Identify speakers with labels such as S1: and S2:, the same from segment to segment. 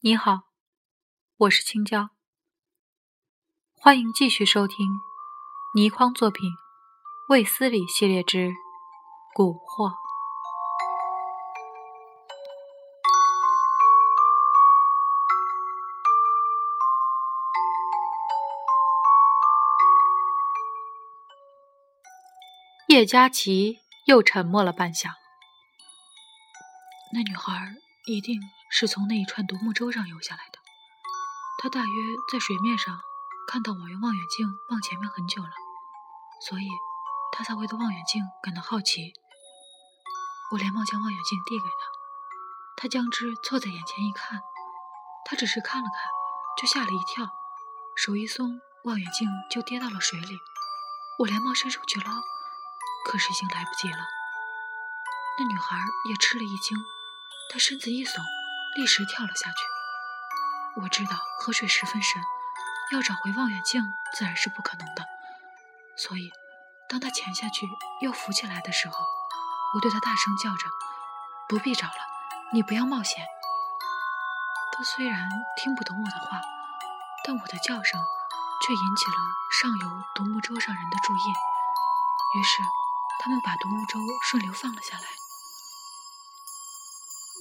S1: 你好，我是青椒，欢迎继续收听倪匡作品《卫斯理系列之蛊惑》。叶佳琪又沉默了半晌。
S2: 那女孩一定是从那一串独木舟上游下来的。她大约在水面上看到我用望远镜望前面很久了，所以她才会对望远镜感到好奇。我连忙将望远镜递给她，她将之凑在眼前一看，她只是看了看，就吓了一跳，手一松，望远镜就跌到了水里。我连忙伸手去捞。可是已经来不及了。那女孩也吃了一惊，她身子一耸，立时跳了下去。我知道河水十分深，要找回望远镜自然是不可能的。所以，当她潜下去又浮起来的时候，我对她大声叫着：“不必找了，你不要冒险。”她虽然听不懂我的话，但我的叫声却引起了上游独木舟上人的注意，于是。他们把独木舟顺流放了下来。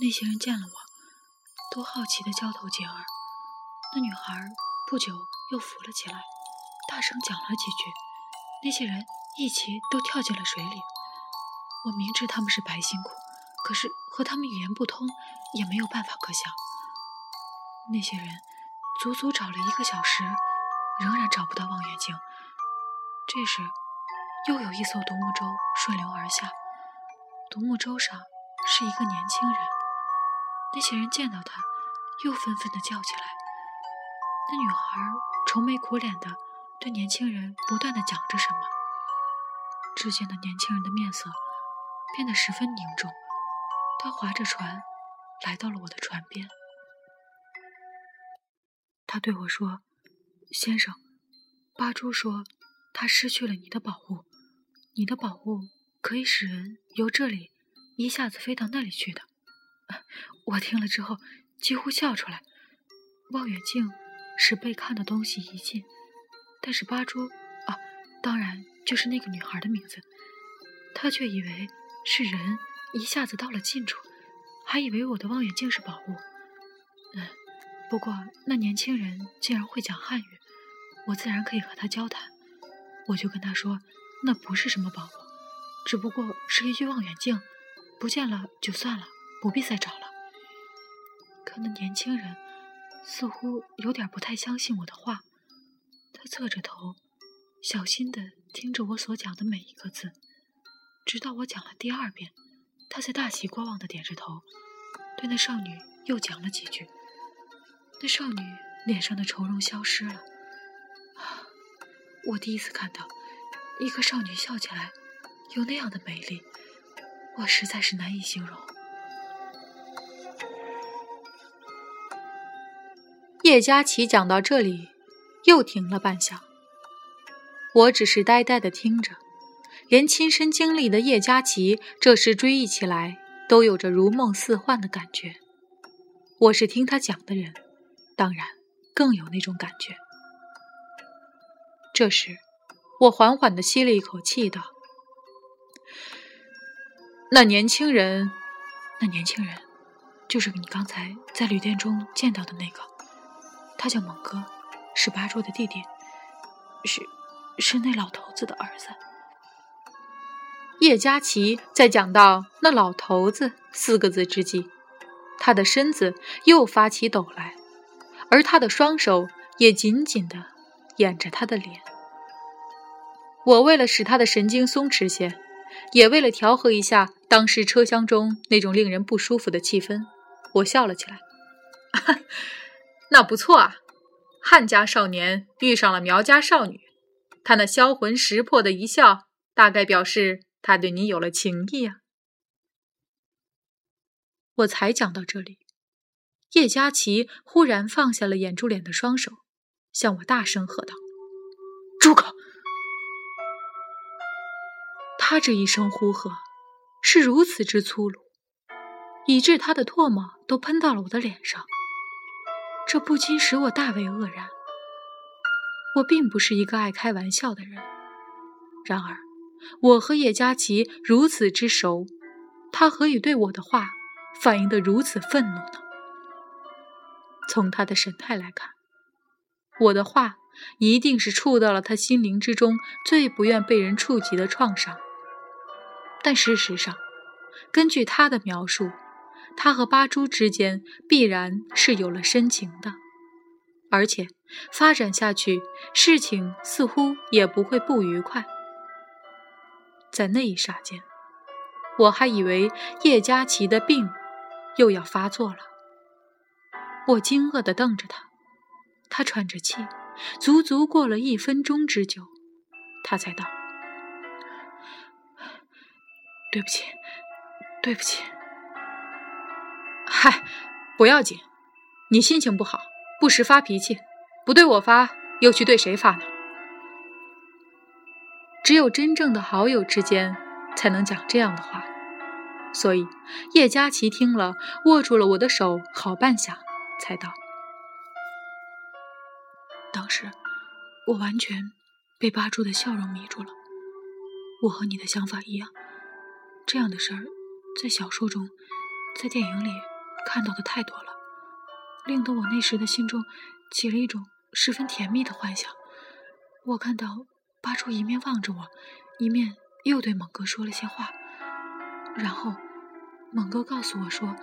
S2: 那些人见了我，都好奇的交头接耳。那女孩不久又浮了起来，大声讲了几句。那些人一齐都跳进了水里。我明知他们是白辛苦，可是和他们语言不通，也没有办法可想。那些人足足找了一个小时，仍然找不到望远镜。这时。又有一艘独木舟顺流而下，独木舟上是一个年轻人。那些人见到他，又纷纷的叫起来。那女孩愁眉苦脸的对年轻人不断的讲着什么。只见那年轻人的面色变得十分凝重。他划着船来到了我的船边。他对我说：“先生，八珠说他失去了你的保护。”你的宝物可以使人由这里一下子飞到那里去的。我听了之后几乎笑出来。望远镜使被看的东西移近，但是八珠啊，当然就是那个女孩的名字，她却以为是人一下子到了近处，还以为我的望远镜是宝物。嗯，不过那年轻人竟然会讲汉语，我自然可以和他交谈。我就跟他说。那不是什么宝物，只不过是一具望远镜，不见了就算了，不必再找了。可那年轻人似乎有点不太相信我的话，他侧着头，小心地听着我所讲的每一个字，直到我讲了第二遍，他才大喜过望地点着头，对那少女又讲了几句。那少女脸上的愁容消失了，我第一次看到。一个少女笑起来有那样的美丽，我实在是难以形容。
S1: 叶佳琪讲到这里，又停了半晌。我只是呆呆的听着，连亲身经历的叶佳琪这时追忆起来，都有着如梦似幻的感觉。我是听他讲的人，当然更有那种感觉。这时。我缓缓地吸了一口气，道：“那年轻人，
S2: 那年轻人，就是你刚才在旅店中见到的那个。他叫猛哥，是八柱的弟弟，是，是那老头子的儿子。”
S1: 叶佳琪在讲到“那老头子”四个字之际，他的身子又发起抖来，而他的双手也紧紧地掩着他的脸。我为了使他的神经松弛些，也为了调和一下当时车厢中那种令人不舒服的气氛，我笑了起来。那不错啊，汉家少年遇上了苗家少女，他那销魂识魄的一笑，大概表示他对你有了情意啊。我才讲到这里，叶佳琪忽然放下了掩住脸的双手，向我大声喝道：“
S2: 住口！”
S1: 他这一声呼喝是如此之粗鲁，以致他的唾沫都喷到了我的脸上，这不禁使我大为愕然。我并不是一个爱开玩笑的人，然而我和叶佳琪如此之熟，他何以对我的话反应得如此愤怒呢？从他的神态来看，我的话一定是触到了他心灵之中最不愿被人触及的创伤。但事实上，根据他的描述，他和八珠之间必然是有了深情的。而且发展下去，事情似乎也不会不愉快。在那一霎间，我还以为叶佳琪的病又要发作了。我惊愕地瞪着他，他喘着气，足足过了一分钟之久，他才道：“对不起，对不起。”“嗨，不要紧，你心情不好。”不时发脾气，不对我发，又去对谁发呢？只有真正的好友之间才能讲这样的话。所以叶佳琪听了，握住了我的手好半晌，才道：“当时我完全被八柱的笑容迷住了。我和你的想法一样，这样的事儿在小说中、在电影里看到的太多了。”令得我那时的心中起了一种十分甜蜜的幻想。我看到八柱一面望着我，一面又对猛哥说了些话。然后，猛哥告诉我说，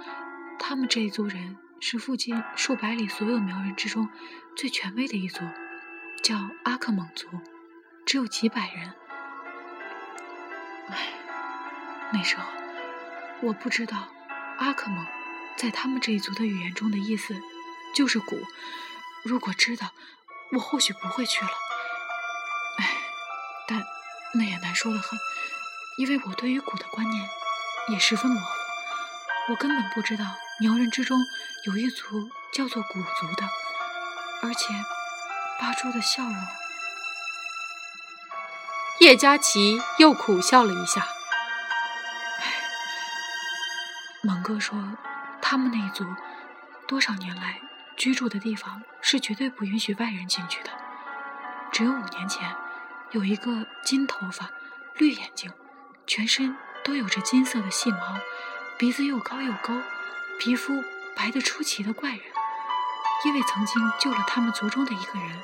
S1: 他们这一族人是附近数百里所有苗人之中最权威的一族，叫阿克猛族，只有几百人。唉，那时候我不知道阿克蒙在他们这一族的语言中的意思。就是蛊，如果知道，我或许不会去了。唉，但那也难说的很，因为我对于蛊的观念也十分模糊。我根本不知道苗人之中有一族叫做蛊族的，而且八珠的笑容。叶佳琪又苦笑了一下。蒙哥说，他们那一族多少年来。居住的地方是绝对不允许外人进去的。只有五年前，有一个金头发、绿眼睛、全身都有着金色的细毛、鼻子又高又勾、皮肤白得出奇的怪人，因为曾经救了他们族中的一个人，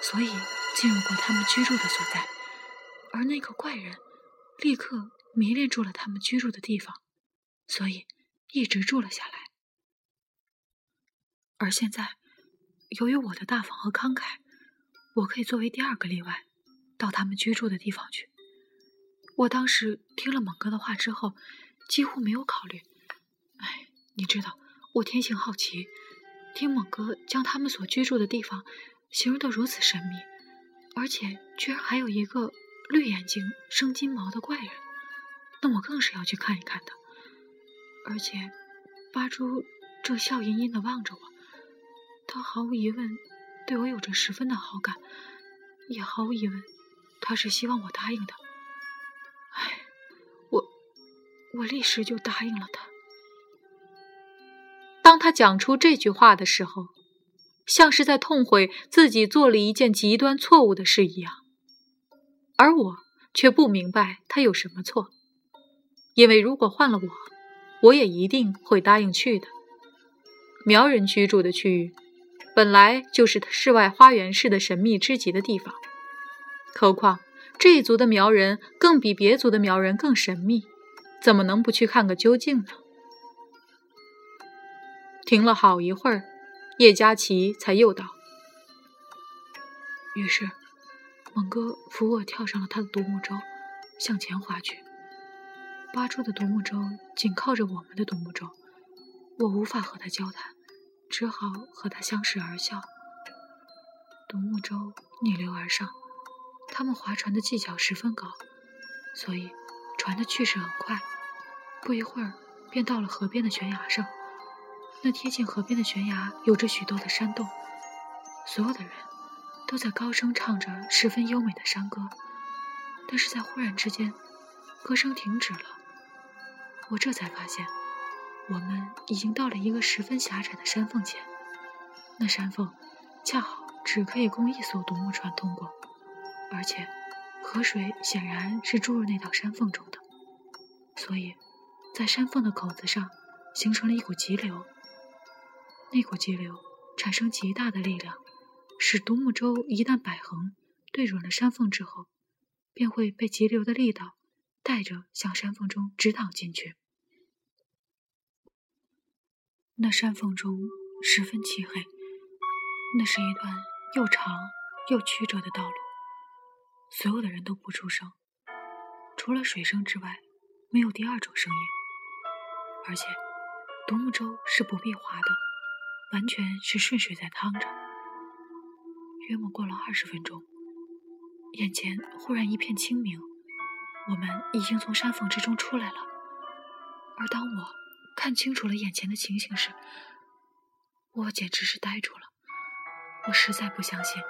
S1: 所以进入过他们居住的所在。而那个怪人立刻迷恋住了他们居住的地方，所以一直住了下来。而现在，由于我的大方和慷慨，我可以作为第二个例外，到他们居住的地方去。我当时听了猛哥的话之后，几乎没有考虑。哎，你知道，我天性好奇，听猛哥将他们所居住的地方形容得如此神秘，而且居然还有一个绿眼睛、生金毛的怪人，那我更是要去看一看的。而且，八珠正笑吟吟地望着我。他毫无疑问对我有着十分的好感，也毫无疑问，他是希望我答应的。唉，我我立时就答应了他。当他讲出这句话的时候，像是在痛悔自己做了一件极端错误的事一样，而我却不明白他有什么错，因为如果换了我，我也一定会答应去的。苗人居住的区域。本来就是世外花园式的神秘之极的地方，何况这一族的苗人更比别族的苗人更神秘，怎么能不去看个究竟呢？停了好一会儿，叶佳琪才又道：“于是，猛哥扶我跳上了他的独木舟，向前划去。八柱的独木舟紧靠着我们的独木舟，我无法和他交谈。”只好和他相视而笑。独木舟逆流而上，他们划船的技巧十分高，所以船的去势很快。不一会儿，便到了河边的悬崖上。那贴近河边的悬崖有着许多的山洞，所有的人都在高声唱着十分优美的山歌。但是在忽然之间，
S2: 歌声停止了，我这才发现，我们已经到了一个十分狭窄的山缝前。那山缝恰好只可以供一艘独木船通过，而且河水显然是注入那道山缝中的，所以，在山缝的口子上形成了一股急流。那股急流产生极大的力量，使独木舟一旦摆横对准了山缝之后，便会被急流的力道。带着向山缝中直淌进去。那山缝中十分漆黑，那是一段又长又曲折的道路。所有的人都不出声，除了水声之外，没有第二种声音。而且，独木舟是不必划的，完全是顺水在趟着。约莫过了二十分钟，眼前忽然一片清明。我们已经从山缝之中出来了，而当我看清楚了眼前的情形时，我简直是呆住了。我实在不相信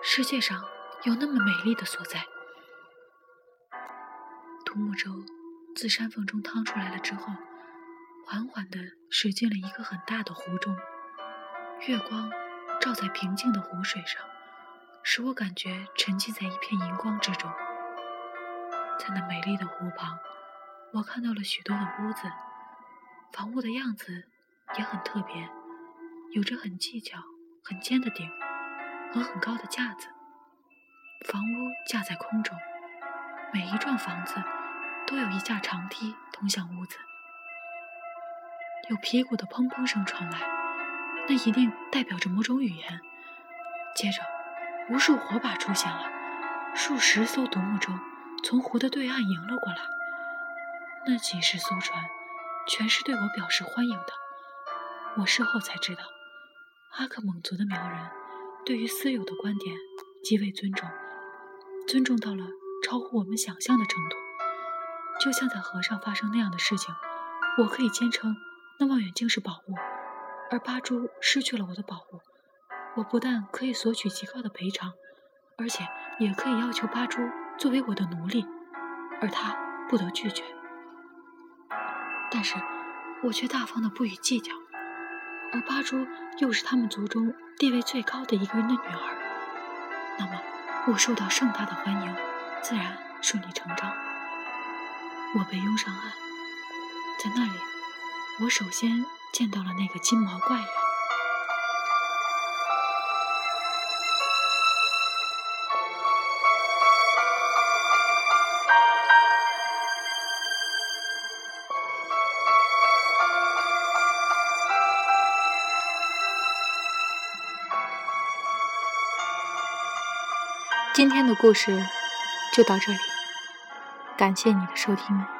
S2: 世界上有那么美丽的所在。独木舟自山缝中趟出来了之后，缓缓地驶进了一个很大的湖中。月光照在平静的湖水上，使我感觉沉浸在一片银光之中。在那美丽的湖旁，我看到了许多的屋子，房屋的样子也很特别，有着很细巧、很尖的顶和很高的架子。房屋架在空中，每一幢房子都有一架长梯通向屋子。有皮鼓的砰砰声传来，那一定代表着某种语言。接着，无数火把出现了，数十艘独木舟。从湖的对岸迎了过来，那几十艘船全是对我表示欢迎的。我事后才知道，阿克蒙族的苗人对于私有的观点极为尊重，尊重到了超乎我们想象的程度。就像在河上发生那样的事情，我可以坚称那望远镜是宝物，而巴珠失去了我的宝物，我不但可以索取极高的赔偿，而且也可以要求巴珠。作为我的奴隶，而他不得拒绝。但是，我却大方的不予计较。而八珠又是他们族中地位最高的一个人的女儿，那么我受到盛大的欢迎，自然顺理成章。我被拥上岸，在那里，我首先见到了那个金毛怪人。
S1: 今天的故事就到这里，感谢你的收听。